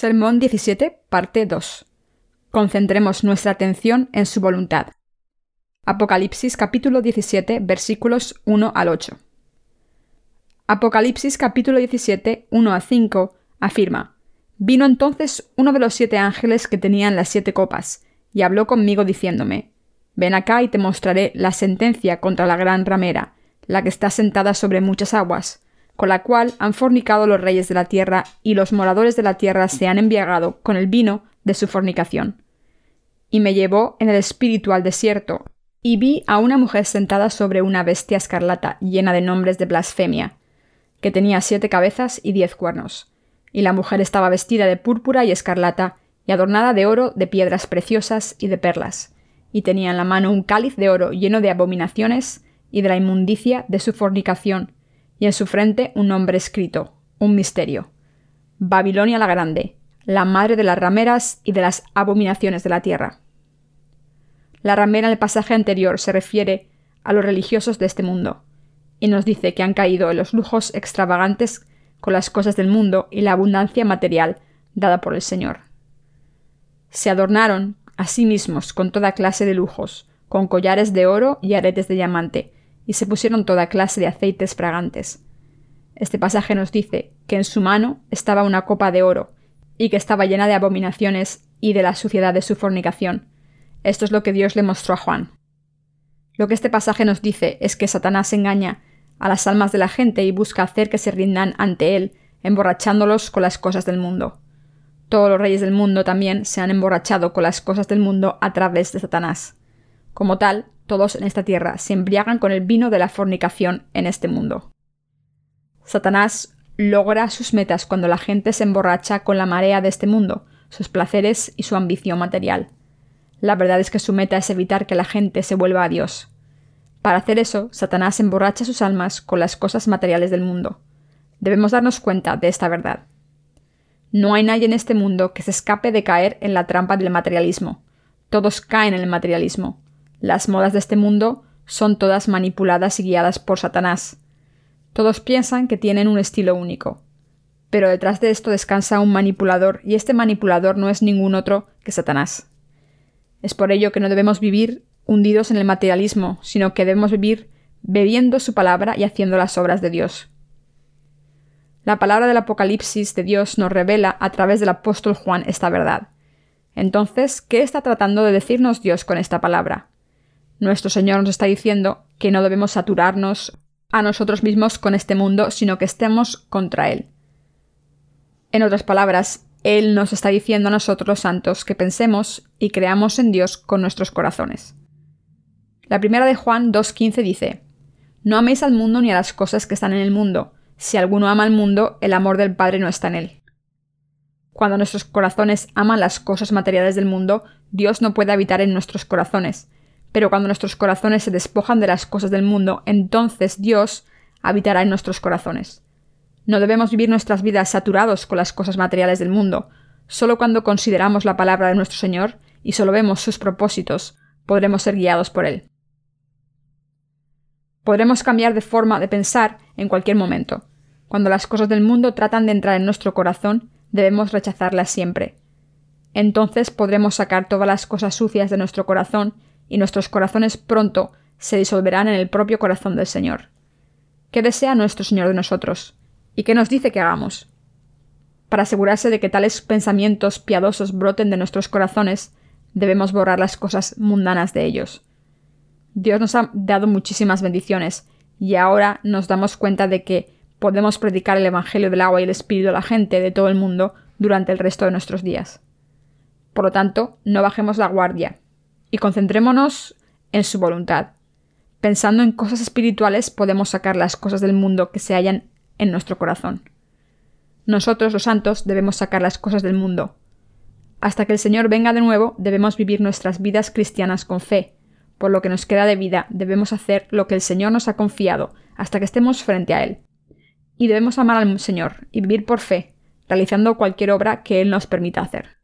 Sermón 17, parte 2. Concentremos nuestra atención en su voluntad. Apocalipsis capítulo 17, versículos 1 al 8. Apocalipsis capítulo 17, 1 a 5 afirma, Vino entonces uno de los siete ángeles que tenían las siete copas, y habló conmigo diciéndome, Ven acá y te mostraré la sentencia contra la gran ramera, la que está sentada sobre muchas aguas, con la cual han fornicado los reyes de la tierra, y los moradores de la tierra se han embriagado con el vino de su fornicación. Y me llevó en el espíritu al desierto, y vi a una mujer sentada sobre una bestia escarlata llena de nombres de blasfemia, que tenía siete cabezas y diez cuernos. Y la mujer estaba vestida de púrpura y escarlata, y adornada de oro, de piedras preciosas y de perlas, y tenía en la mano un cáliz de oro lleno de abominaciones y de la inmundicia de su fornicación, y en su frente un nombre escrito, un misterio. Babilonia la Grande, la madre de las rameras y de las abominaciones de la tierra. La ramera en el pasaje anterior se refiere a los religiosos de este mundo, y nos dice que han caído en los lujos extravagantes con las cosas del mundo y la abundancia material dada por el Señor. Se adornaron a sí mismos con toda clase de lujos, con collares de oro y aretes de diamante, y se pusieron toda clase de aceites fragantes. Este pasaje nos dice que en su mano estaba una copa de oro, y que estaba llena de abominaciones y de la suciedad de su fornicación. Esto es lo que Dios le mostró a Juan. Lo que este pasaje nos dice es que Satanás engaña a las almas de la gente y busca hacer que se rindan ante él, emborrachándolos con las cosas del mundo. Todos los reyes del mundo también se han emborrachado con las cosas del mundo a través de Satanás. Como tal, todos en esta tierra se embriagan con el vino de la fornicación en este mundo. Satanás logra sus metas cuando la gente se emborracha con la marea de este mundo, sus placeres y su ambición material. La verdad es que su meta es evitar que la gente se vuelva a Dios. Para hacer eso, Satanás emborracha sus almas con las cosas materiales del mundo. Debemos darnos cuenta de esta verdad. No hay nadie en este mundo que se escape de caer en la trampa del materialismo. Todos caen en el materialismo. Las modas de este mundo son todas manipuladas y guiadas por Satanás. Todos piensan que tienen un estilo único. Pero detrás de esto descansa un manipulador, y este manipulador no es ningún otro que Satanás. Es por ello que no debemos vivir hundidos en el materialismo, sino que debemos vivir bebiendo su palabra y haciendo las obras de Dios. La palabra del Apocalipsis de Dios nos revela a través del apóstol Juan esta verdad. Entonces, ¿qué está tratando de decirnos Dios con esta palabra? Nuestro Señor nos está diciendo que no debemos saturarnos a nosotros mismos con este mundo, sino que estemos contra Él. En otras palabras, Él nos está diciendo a nosotros los santos que pensemos y creamos en Dios con nuestros corazones. La primera de Juan 2.15 dice, No améis al mundo ni a las cosas que están en el mundo. Si alguno ama al mundo, el amor del Padre no está en él. Cuando nuestros corazones aman las cosas materiales del mundo, Dios no puede habitar en nuestros corazones, pero cuando nuestros corazones se despojan de las cosas del mundo, entonces Dios habitará en nuestros corazones. No debemos vivir nuestras vidas saturados con las cosas materiales del mundo. Solo cuando consideramos la palabra de nuestro Señor y solo vemos sus propósitos, podremos ser guiados por Él. Podremos cambiar de forma de pensar en cualquier momento. Cuando las cosas del mundo tratan de entrar en nuestro corazón, debemos rechazarlas siempre. Entonces podremos sacar todas las cosas sucias de nuestro corazón y nuestros corazones pronto se disolverán en el propio corazón del Señor. ¿Qué desea nuestro Señor de nosotros? ¿Y qué nos dice que hagamos? Para asegurarse de que tales pensamientos piadosos broten de nuestros corazones, debemos borrar las cosas mundanas de ellos. Dios nos ha dado muchísimas bendiciones, y ahora nos damos cuenta de que podemos predicar el Evangelio del agua y el Espíritu a la gente de todo el mundo durante el resto de nuestros días. Por lo tanto, no bajemos la guardia, y concentrémonos en su voluntad. Pensando en cosas espirituales podemos sacar las cosas del mundo que se hallan en nuestro corazón. Nosotros los santos debemos sacar las cosas del mundo. Hasta que el Señor venga de nuevo debemos vivir nuestras vidas cristianas con fe. Por lo que nos queda de vida debemos hacer lo que el Señor nos ha confiado hasta que estemos frente a Él. Y debemos amar al Señor y vivir por fe, realizando cualquier obra que Él nos permita hacer.